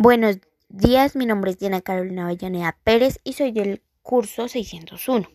Buenos días, mi nombre es Diana Carolina Avellaneda Pérez y soy del curso 601.